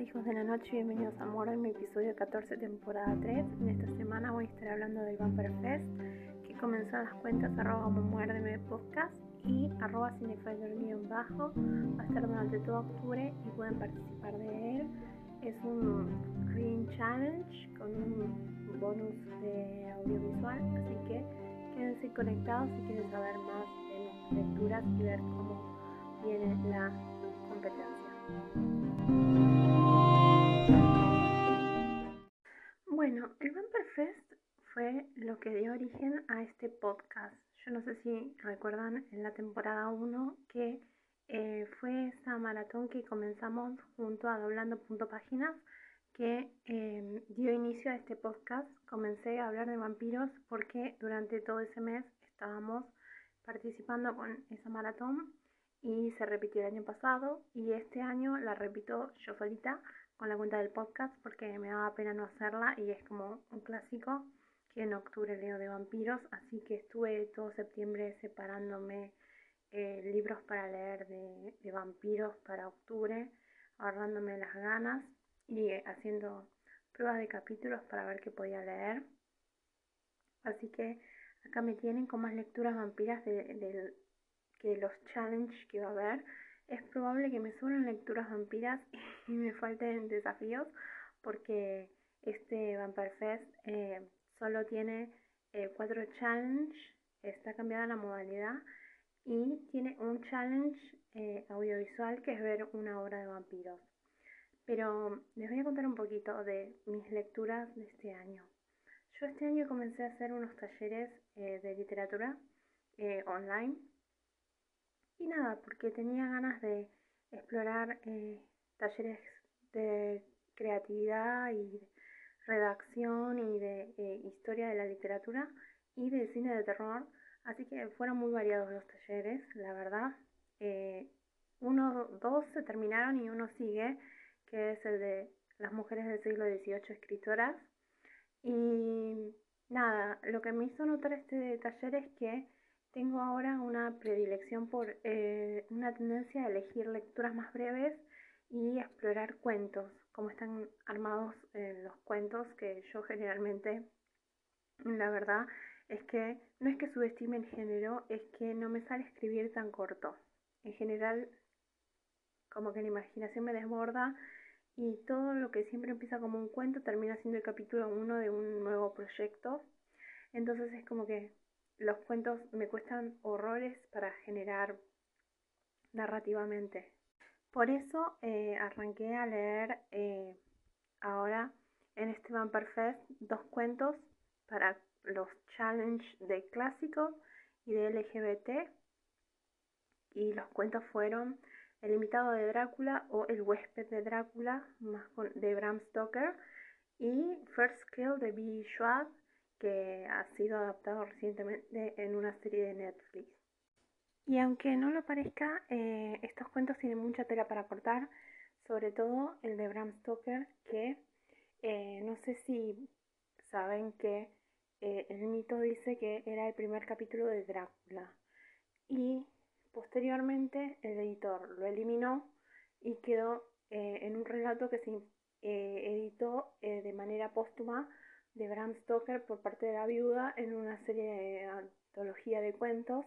hijos de la noche, bienvenidos a Amor en mi episodio 14, temporada 3. En esta semana voy a estar hablando del Vampire Fest, que comenzó en las cuentas arroba muerdeme podcast y arroba bajo Va a estar durante todo octubre y pueden participar de él. Es un Green Challenge con un bonus de audiovisual, así que quédense conectados si quieren saber más de mis lecturas y ver cómo viene la competencia. El Vampire Fest fue lo que dio origen a este podcast. Yo no sé si recuerdan en la temporada 1 que eh, fue esa maratón que comenzamos junto a Doblando Punto Páginas que em, dio inicio a este podcast. Comencé a hablar de vampiros porque durante todo ese mes estábamos participando con esa maratón y se repitió el año pasado y este año la repito yo solita con la cuenta del podcast porque me daba pena no hacerla y es como un clásico que en octubre leo de vampiros, así que estuve todo septiembre separándome eh, libros para leer de, de, vampiros para octubre, ahorrándome las ganas y eh, haciendo pruebas de capítulos para ver qué podía leer. Así que acá me tienen con más lecturas vampiras de, de, que los challenges que va a haber. Es probable que me suenen lecturas vampiras y me falten desafíos porque este Vampire Fest eh, solo tiene eh, cuatro challenges, está cambiada la modalidad y tiene un challenge eh, audiovisual que es ver una obra de vampiros. Pero les voy a contar un poquito de mis lecturas de este año. Yo este año comencé a hacer unos talleres de literatura online y nada, porque tenía ganas de explorar talleres de creatividad y redacción y de eh, historia de la literatura y de cine de terror. Así que fueron muy variados los talleres, la verdad. Eh, uno, dos se terminaron y uno sigue, que es el de las mujeres del siglo XVIII escritoras. Y nada, lo que me hizo notar este taller es que tengo ahora una predilección por eh, una tendencia a elegir lecturas más breves y explorar cuentos, cómo están armados eh, los cuentos que yo generalmente, la verdad es que no es que subestime el género, es que no me sale escribir tan corto. En general, como que la imaginación me desborda y todo lo que siempre empieza como un cuento termina siendo el capítulo 1 de un nuevo proyecto. Entonces es como que los cuentos me cuestan horrores para generar narrativamente. Por eso eh, arranqué a leer eh, ahora en este Fest dos cuentos para los challenge de clásicos y de LGBT. Y los cuentos fueron El invitado de Drácula o El huésped de Drácula de Bram Stoker y First Kill de B. Schwab que ha sido adaptado recientemente en una serie de Netflix. Y aunque no lo parezca, eh, estos cuentos tienen mucha tela para cortar, sobre todo el de Bram Stoker, que eh, no sé si saben que eh, el mito dice que era el primer capítulo de Drácula. Y posteriormente el editor lo eliminó y quedó en un relato que se editó de manera póstuma de Bram Stoker por parte de la viuda en una serie de antología de cuentos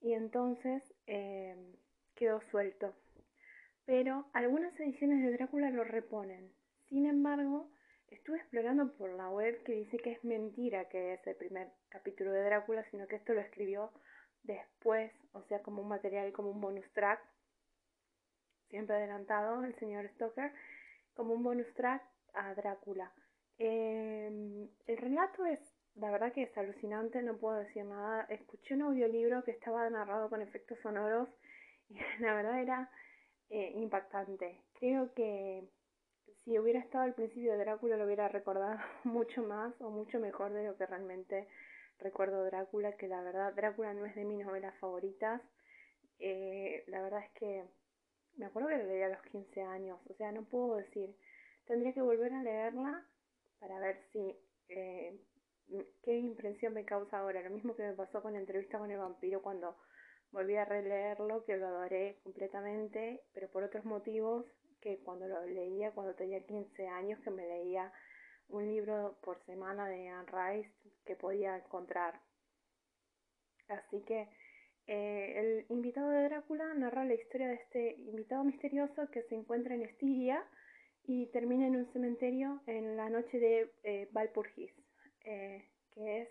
y entonces em, quedó suelto. Pero algunas ediciones de Drácula lo reponen. Sin embargo, estuve explorando por la web que dice que es mentira que es el primer capítulo de Drácula, sino que esto lo escribió después, o sea, como un material, como un bonus track, siempre adelantado el señor Stoker, como un bonus track a Drácula. Em, el relato es la verdad que es alucinante, no puedo decir nada. Escuché un audiolibro que estaba narrado con efectos sonoros y la verdad era eh, impactante. Creo que si hubiera estado al principio de Drácula lo hubiera recordado mucho más o mucho mejor de lo que realmente recuerdo Drácula, que la verdad Drácula no es de mis novelas favoritas. Eh, la verdad es que me acuerdo que la leí a los 15 años, o sea, no puedo decir, tendría que volver a leerla para ver si eh, qué impresión me causa ahora. Lo mismo que me pasó con la entrevista con el vampiro cuando volví a releerlo, que lo adoré completamente, pero por otros motivos que cuando lo leía, cuando tenía 15 años, que me leía un libro por semana de Anne Rice que podía encontrar. Así que eh, el invitado de Drácula narra la historia de este invitado misterioso que se encuentra en Estiria y termina en un cementerio en la noche de eh, Valpurgis, eh, que es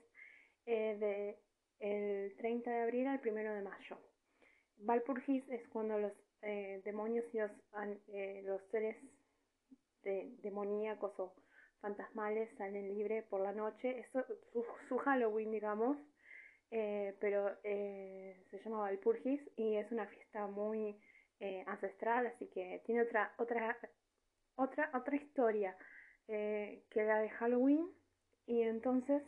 de el 30 de abril al 1 de mayo. Valpurgis es cuando los demonios y los, los seres de, demoníacos o fantasmales salen libre por la noche. Eso su, su Halloween, digamos, eh, pero eh, se llama Valpurgis y es una fiesta muy eh, ancestral, así que tiene otra otra otra otra historia que la de Halloween y entonces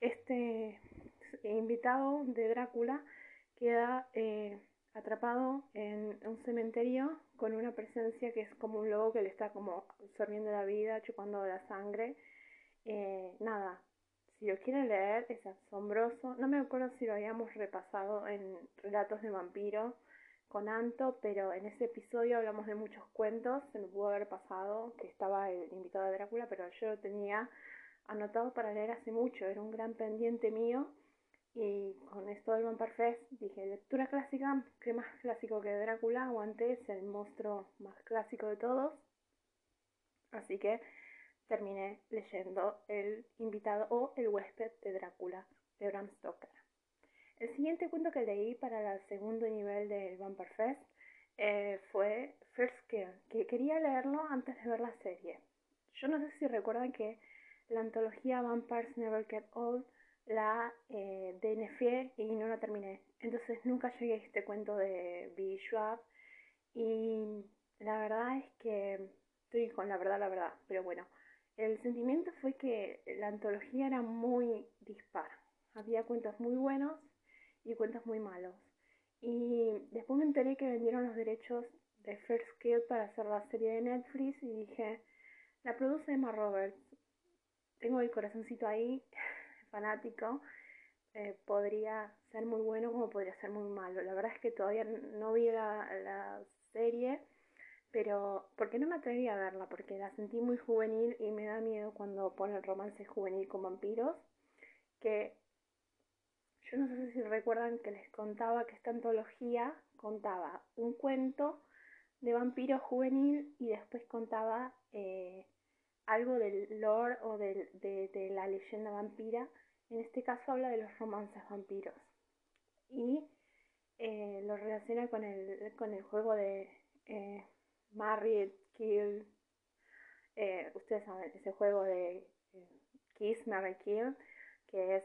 este invitado de Drácula queda atrapado en un cementerio con una presencia que es como un lobo que le está como absorbiendo la vida, chupando la sangre. Eh, nada, si lo quieren leer es asombroso. No me acuerdo si lo habíamos repasado en Relatos de Vampiro con Anto, pero en ese episodio hablamos de muchos cuentos. Se me pudo haber pasado que estaba el invitado de Drácula, pero yo lo tenía anotado para leer hace mucho. Era un gran pendiente mío y con esto del Fest dije, lectura clásica, ¿qué más clásico que Drácula? O antes el monstruo más clásico de todos. Así que terminé leyendo El invitado o El huésped de Drácula de Bram Stoker. El siguiente cuento que leí para el segundo nivel del Vampire Fest eh, fue First Kill, que quería leerlo antes de ver la serie. Yo no sé si recuerdan que la antología Vampires Never Get Old la eh, DNF y no la terminé. Entonces nunca llegué a este cuento de Billy Schwab y la verdad es que estoy con la verdad, la verdad, pero bueno, el sentimiento fue que la antología era muy dispar. Había cuentos muy buenos y cuentos muy malos. Y después me enteré que vendieron los derechos de First Kill para hacer la serie de Netflix y dije, la produce Emma Roberts. Tengo el corazoncito ahí, fanático, eh, podría ser muy bueno como podría ser muy malo. La verdad es que todavía no vi la, serie, pero porque no me atreví a verla, porque la sentí muy juvenil y me da miedo cuando ponen romance juvenil con vampiros, que yo no sé si recuerdan que les contaba que esta antología contaba un cuento de vampiro juvenil y después contaba eh, algo del lore o de, de, la leyenda vampira. En este caso habla de los romances vampiros. Y eh, lo relaciona con el, con el juego de eh, Married, Kill. Eh, ustedes saben, ese juego de Kiss, Marry, Kill, que es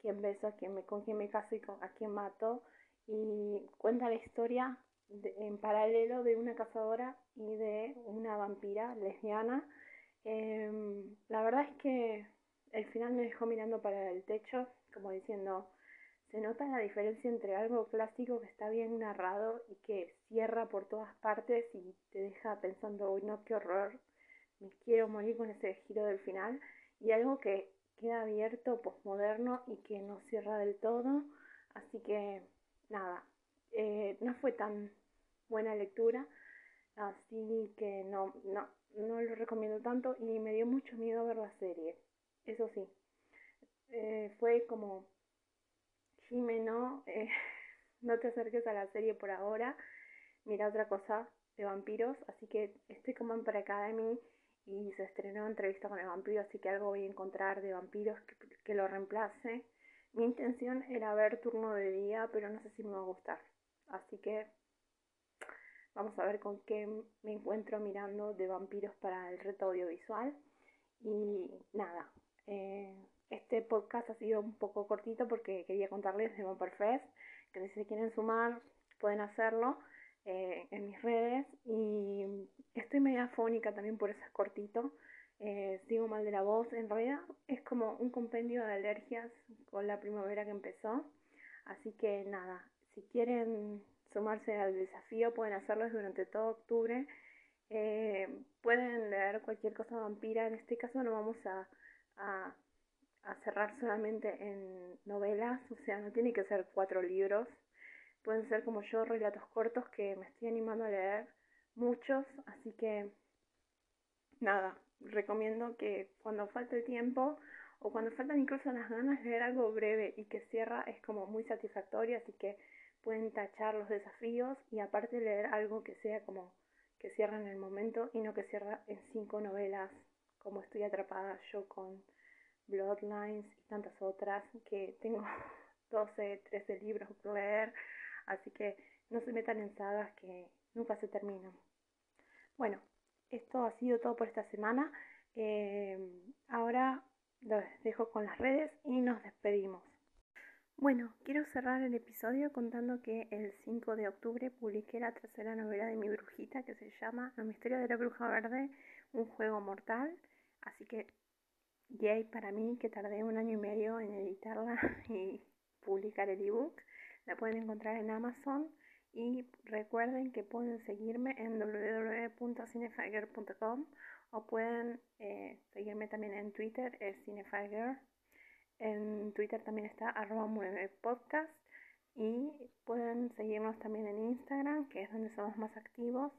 quién beso, quién me, con quién me caso y con, a quién mato. Y cuenta la historia en paralelo de una cazadora y de una vampira lesbiana Em, la verdad es que el final me dejó mirando para el techo, como diciendo, se nota la diferencia entre algo clásico que está bien narrado y que cierra por todas partes y te deja pensando, uy, no, qué horror, me quiero morir con ese giro del final, y algo que queda abierto, posmoderno y que no cierra del todo. Así que, nada, eh, no fue tan buena lectura, así que no, no, no lo recomiendo tanto y me dio mucho miedo ver la serie. Eso sí, eh, fue como, Jimeno, eh, no te acerques a la serie por ahora, mira otra cosa de vampiros, así que estoy como en Academy y se estrenó entrevista con el vampiro, así que algo voy a encontrar de vampiros que, que lo reemplace. Mi intención era ver turno de día, pero no sé si me va a gustar. Así que Vamos a ver con qué me encuentro mirando de vampiros para el reto audiovisual. Y nada, eh, este podcast ha sido un poco cortito porque quería contarles de Vampire Fest, que si se quieren sumar pueden hacerlo eh, en mis redes. Y estoy media fónica también por eso es cortito. Eh, sigo mal de la voz. En realidad es como un compendio de alergias con la primavera que empezó. Así que nada, si quieren sumarse al desafío, pueden hacerlo durante todo octubre. Eh, pueden leer cualquier cosa vampira, en este caso no vamos a, a, cerrar solamente en novelas, o sea, no tiene que ser cuatro libros, pueden ser como yo, relatos cortos que me estoy animando a leer muchos, así que nada, recomiendo que cuando falte el tiempo o cuando faltan incluso las ganas de leer algo breve y que cierra es como muy satisfactorio, así que pueden tachar los desafíos y aparte leer algo que sea como que cierra en el momento y no que cierra en cinco novelas como estoy atrapada yo con Bloodlines y tantas otras que tengo 12, 13 libros por leer, así que no se metan en sagas que nunca se terminan. Bueno, esto ha sido todo por esta semana. Eh, ahora los dejo con las redes y nos despedimos. Bueno, quiero cerrar el episodio contando que el 5 de octubre publiqué la tercera novela de mi brujita que se llama Los misterios de la bruja verde, un juego mortal. Así que yay para mí que tardé un año y medio en editarla y publicar el ebook. La pueden encontrar en Amazon. Y recuerden que pueden seguirme en www.cinefiger.com o pueden eh, seguirme también en Twitter, es Cinefiger en Twitter también está arroba podcast. Y pueden seguirnos también en Instagram, que es donde somos más activos.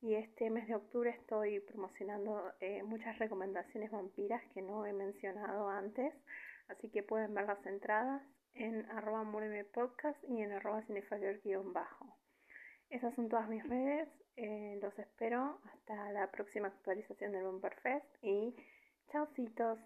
Y este mes de octubre estoy promocionando eh, muchas recomendaciones vampiras que no he mencionado antes, así que pueden ver las entradas en arroba podcast y en arroba bajo Esas son todas mis redes, eh, los espero hasta la próxima actualización del Bumper Fest y chaucitos.